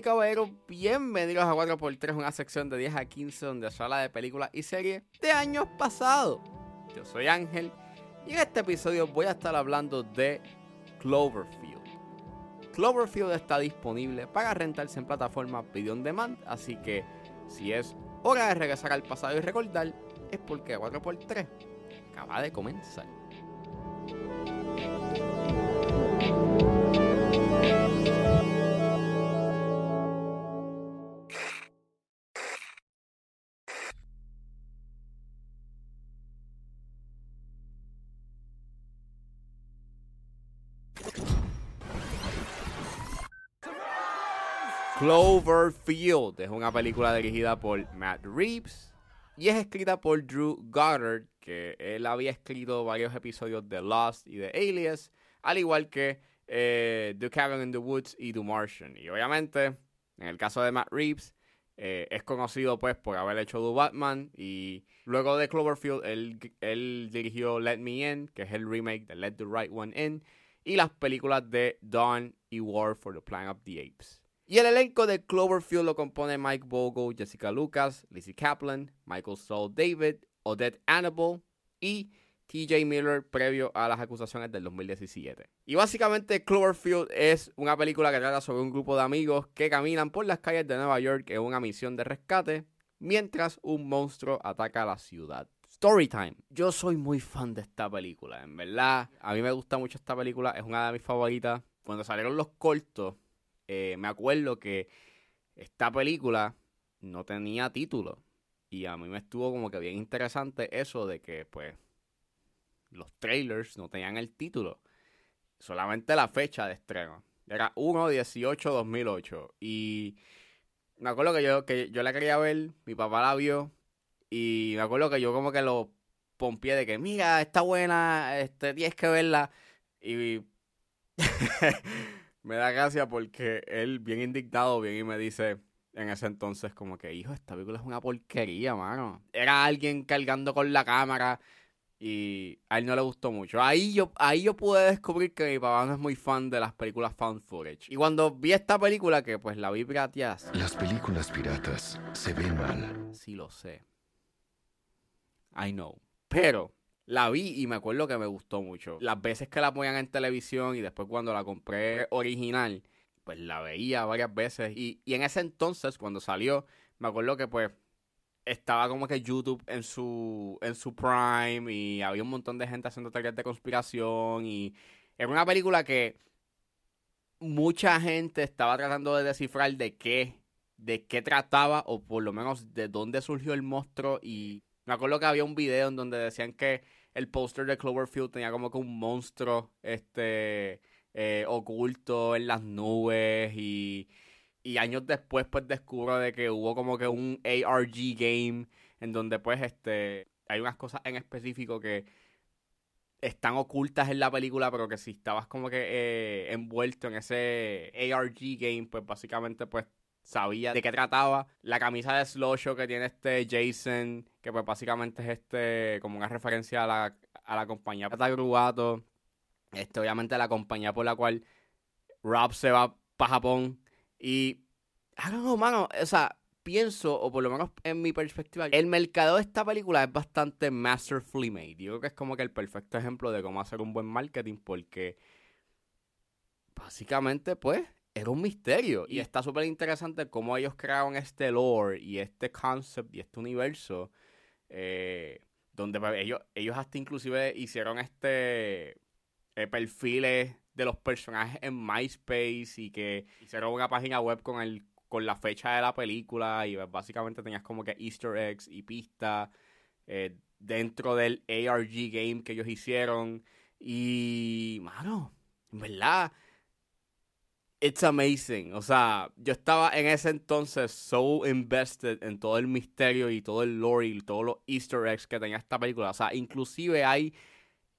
Caballeros, bienvenidos a 4x3, una sección de 10 a 15 donde se habla de películas y series de años pasados. Yo soy Ángel y en este episodio voy a estar hablando de Cloverfield. Cloverfield está disponible para rentarse en plataforma Video On Demand, así que si es hora de regresar al pasado y recordar, es porque 4x3 acaba de comenzar. Cloverfield es una película dirigida por Matt Reeves y es escrita por Drew Goddard, que él había escrito varios episodios de Lost y de Alias, al igual que eh, The Cabin in the Woods y The Martian. Y obviamente, en el caso de Matt Reeves, eh, es conocido pues por haber hecho The Batman y luego de Cloverfield él, él dirigió Let Me In, que es el remake de Let the Right One In, y las películas de Dawn y War for the Planet of the Apes. Y el elenco de Cloverfield lo compone Mike Bogle, Jessica Lucas, Lizzie Kaplan, Michael Saul David, Odette Annable y TJ Miller previo a las acusaciones del 2017. Y básicamente Cloverfield es una película que trata sobre un grupo de amigos que caminan por las calles de Nueva York en una misión de rescate mientras un monstruo ataca la ciudad. Storytime. Yo soy muy fan de esta película, en verdad. A mí me gusta mucho esta película, es una de mis favoritas. Cuando salieron los cortos, eh, me acuerdo que esta película no tenía título. Y a mí me estuvo como que bien interesante eso de que, pues, los trailers no tenían el título. Solamente la fecha de estreno. Era 1-18-2008. Y me acuerdo que yo, que yo la quería ver, mi papá la vio. Y me acuerdo que yo como que lo pompié de que, mira, está buena, este, tienes que verla. Y me da gracia porque él, bien indignado, viene y me dice en ese entonces como que, hijo, esta película es una porquería, mano. Era alguien cargando con la cámara y a él no le gustó mucho. Ahí yo, ahí yo pude descubrir que mi papá no es muy fan de las películas found footage. Y cuando vi esta película, que pues la vi pirateada. Las películas piratas se ven mal. Sí lo sé. I know. Pero la vi y me acuerdo que me gustó mucho. Las veces que la ponían en televisión y después cuando la compré original, pues la veía varias veces. Y, y en ese entonces, cuando salió, me acuerdo que pues estaba como que YouTube en su, en su prime y había un montón de gente haciendo teorías de conspiración y era una película que mucha gente estaba tratando de descifrar de qué, de qué trataba o por lo menos de dónde surgió el monstruo y me acuerdo que había un video en donde decían que el póster de Cloverfield tenía como que un monstruo este eh, oculto en las nubes y y años después pues descubro de que hubo como que un ARG game en donde pues este hay unas cosas en específico que están ocultas en la película pero que si estabas como que eh, envuelto en ese ARG game pues básicamente pues sabía de qué trataba. La camisa de Slosho que tiene este Jason que pues básicamente es este como una referencia a la, a la compañía Gruato este obviamente la compañía por la cual Rob se va para Japón. Y, know, mano, o sea, pienso, o por lo menos en mi perspectiva, el mercado de esta película es bastante masterfully made. Yo creo que es como que el perfecto ejemplo de cómo hacer un buen marketing, porque básicamente, pues, era un misterio. Y está súper interesante cómo ellos crearon este lore y este concept y este universo. Eh, donde pues, ellos, ellos hasta inclusive hicieron este eh, perfiles de los personajes en MySpace y que hicieron una página web con el con la fecha de la película y pues, básicamente tenías como que easter eggs y pistas eh, dentro del ARG game que ellos hicieron y mano, en verdad it's amazing, o sea, yo estaba en ese entonces so invested en todo el misterio y todo el lore y todos los easter eggs que tenía esta película, o sea, inclusive hay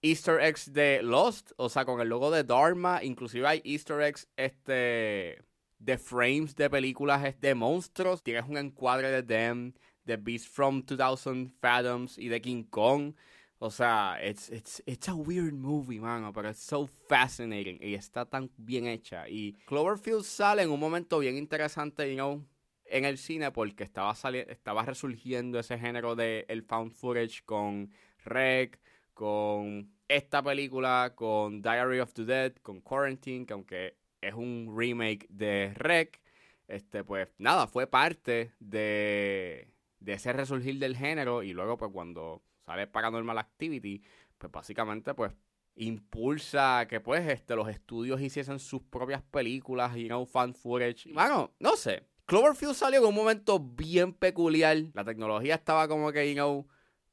easter eggs de Lost, o sea, con el logo de Dharma, inclusive hay easter eggs este de frames de películas de monstruos, tienes un encuadre de Them, de Beast from 2000 Fathoms y de King Kong. O sea, it's, it's, it's a weird movie, mano, pero it's so fascinating y está tan bien hecha. Y Cloverfield sale en un momento bien interesante, you know, en el cine porque estaba, estaba resurgiendo ese género de el found footage con Rec, con esta película, con Diary of the Dead, con Quarantine, que aunque es un remake de Rec, este, pues nada, fue parte de, de ese resurgir del género y luego pues cuando sale Paranormal Activity, pues básicamente pues impulsa que pues este, los estudios hiciesen sus propias películas, y you know, fan footage. Bueno, no sé. Cloverfield salió en un momento bien peculiar. La tecnología estaba como que, you know,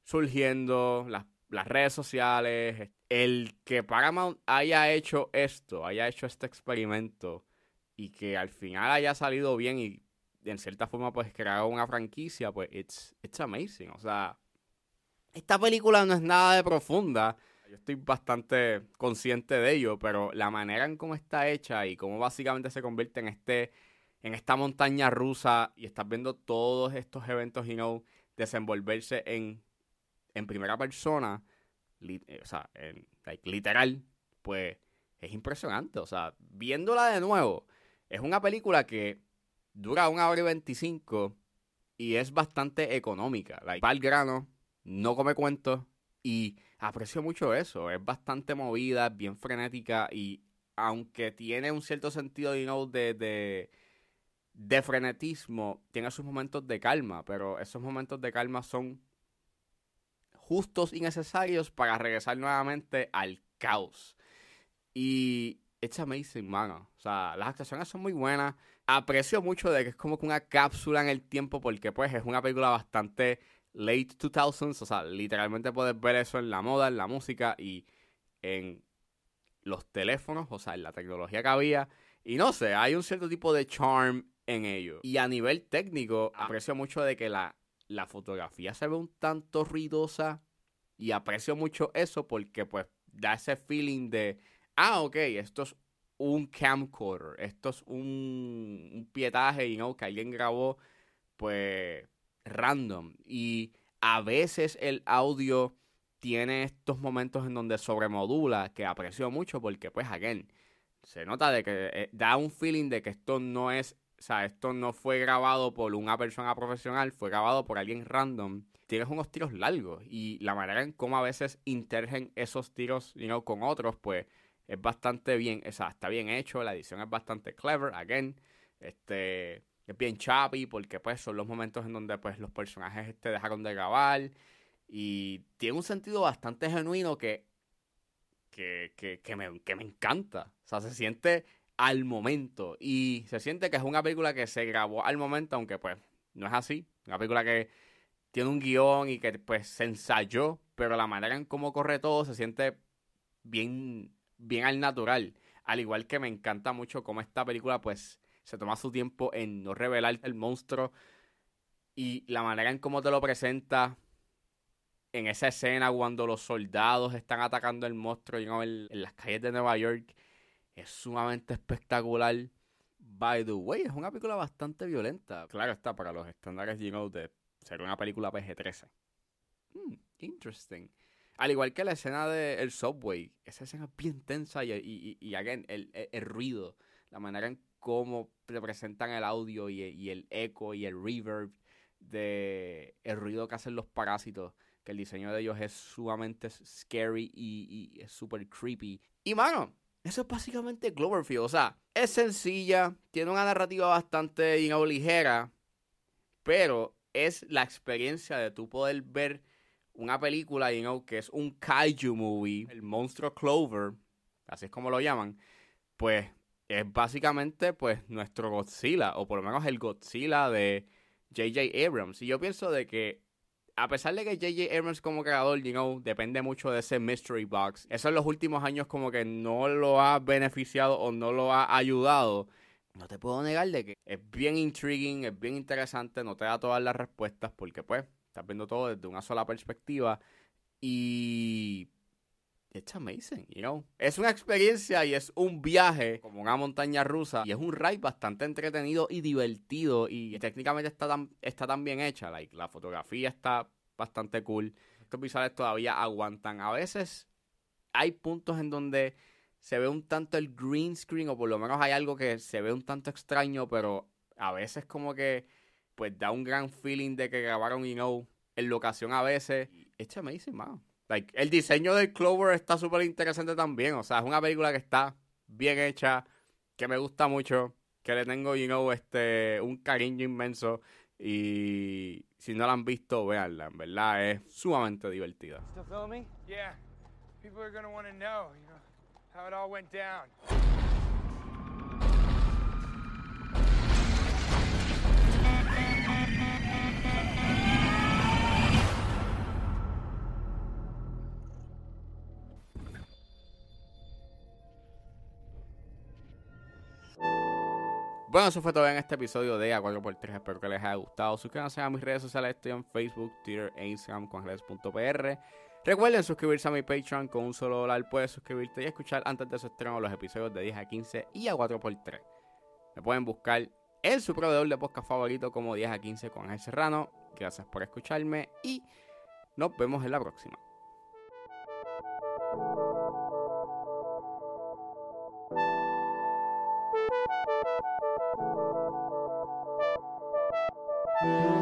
surgiendo, las, las redes sociales. El que Paramount haya hecho esto, haya hecho este experimento y que al final haya salido bien y en cierta forma pues crear una franquicia, pues it's, it's amazing. O sea, esta película no es nada de profunda. Yo estoy bastante consciente de ello, pero la manera en cómo está hecha y cómo básicamente se convierte en este en esta montaña rusa y estás viendo todos estos eventos, you know, desenvolverse en, en primera persona, eh, o sea, literal, pues es impresionante. O sea, viéndola de nuevo, es una película que dura una hora y 25 y es bastante económica. Like, va al grano, no come cuentos y aprecio mucho eso. Es bastante movida, bien frenética y aunque tiene un cierto sentido you know, de, de, frenetismo, tiene sus momentos de calma, pero esos momentos de calma son justos y necesarios para regresar nuevamente al caos. Y it's amazing, mano. O sea, las actuaciones son muy buenas. Aprecio mucho de que es como que una cápsula en el tiempo porque pues es una película bastante late 2000s, o sea, literalmente puedes ver eso en la moda, en la música y en los teléfonos, o sea, en la tecnología que había. Y no sé, hay un cierto tipo de charm en ello. Y a nivel técnico, aprecio mucho de que la, la fotografía se ve un tanto ruidosa y aprecio mucho eso porque pues da ese feeling de, ah, ok, esto es un camcorder, esto es un, un pietaje, y no, que alguien grabó, pues random. Y a veces el audio tiene estos momentos en donde sobremodula, que aprecio mucho porque, pues, again, se nota de que eh, da un feeling de que esto no es, o sea, esto no fue grabado por una persona profesional, fue grabado por alguien random. Tienes unos tiros largos y la manera en cómo a veces intergen esos tiros you con otros, pues, es bastante bien, o sea, está bien hecho, la edición es bastante clever, again, este es bien choppy porque pues son los momentos en donde pues los personajes te este, dejaron de grabar y tiene un sentido bastante genuino que, que, que, que, me, que me encanta. O sea, se siente al momento y se siente que es una película que se grabó al momento, aunque pues no es así. Una película que tiene un guion y que pues se ensayó, pero la manera en cómo corre todo se siente bien, bien al natural. Al igual que me encanta mucho cómo esta película pues se toma su tiempo en no revelar el monstruo y la manera en cómo te lo presenta en esa escena cuando los soldados están atacando el monstruo en, las calles de Nueva York es sumamente espectacular. By the way, es una película bastante violenta. Claro está, para los estándares you de ser una película PG-13. Hmm, interesting. Al igual que la escena del subway, esa escena es bien tensa y, y, y, again, el, el, ruido, la manera en cómo representan el audio y, el eco y el reverb de el ruido que hacen los parásitos, que el diseño de ellos es sumamente scary y, es súper creepy. Y mano, eso es básicamente Cloverfield, o sea, es sencilla, tiene una narrativa bastante ligera, pero es la experiencia de tú poder ver una película, you know, que es un kaiju movie, el monstruo Clover, así es como lo llaman, pues es básicamente pues nuestro Godzilla, o por lo menos el Godzilla de J.J. Abrams. Y yo pienso de que a pesar de que J.J. Abrams como creador, you know, depende mucho de ese mystery box, eso en los últimos años como que no lo ha beneficiado o no lo ha ayudado. No te puedo negar de que es bien intriguing, es bien interesante, no te da todas las respuestas porque pues estás viendo todo desde una sola perspectiva y it's amazing, you know. Es una experiencia y es un viaje como una montaña rusa y es un ride bastante entretenido y divertido y técnicamente está tan, está tan bien hecha, like, la fotografía está bastante cool. efectos visuales todavía aguantan. A veces hay puntos en donde se ve un tanto el green screen, o por lo menos hay algo que se ve un tanto extraño, pero a veces como que pues da un gran feeling de que grabaron, you know, en locación a veces. It's amazing, man. Like, el diseño del Clover está súper interesante también. O sea, es una película que está bien hecha, que me gusta mucho, que le tengo, you know, este, un cariño inmenso. Y si no la han visto, véanla. En verdad, es sumamente divertida. Still filming? Yeah. People are gonna want to know, you know, how it all went down. Bueno, eso fue todo en este episodio de A4x3. Espero que les haya gustado. Suscríbanse a mis redes sociales. Estoy en Facebook, Twitter e Instagram con redes.pr. Recuerden suscribirse a mi Patreon. Con un solo dólar puedes suscribirte y escuchar antes de su estreno los episodios de 10 a 15 y a 4x3. Me pueden buscar en su proveedor de podcast favorito como 10 a 15 con Ángel Serrano. Gracias por escucharme y nos vemos en la próxima. Thank.